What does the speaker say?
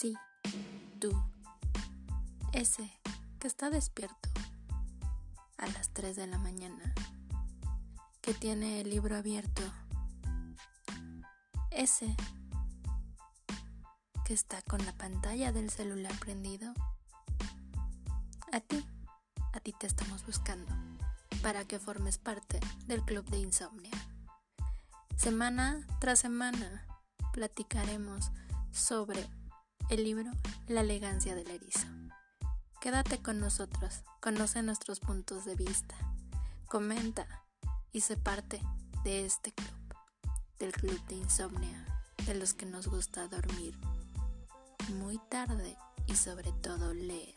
Sí, tú, ese que está despierto a las 3 de la mañana, que tiene el libro abierto, ese que está con la pantalla del celular prendido, a ti, a ti te estamos buscando para que formes parte del club de insomnia. Semana tras semana platicaremos sobre el libro La elegancia del erizo. Quédate con nosotros, conoce nuestros puntos de vista, comenta y sé parte de este club, del club de insomnia, de los que nos gusta dormir muy tarde y sobre todo leer.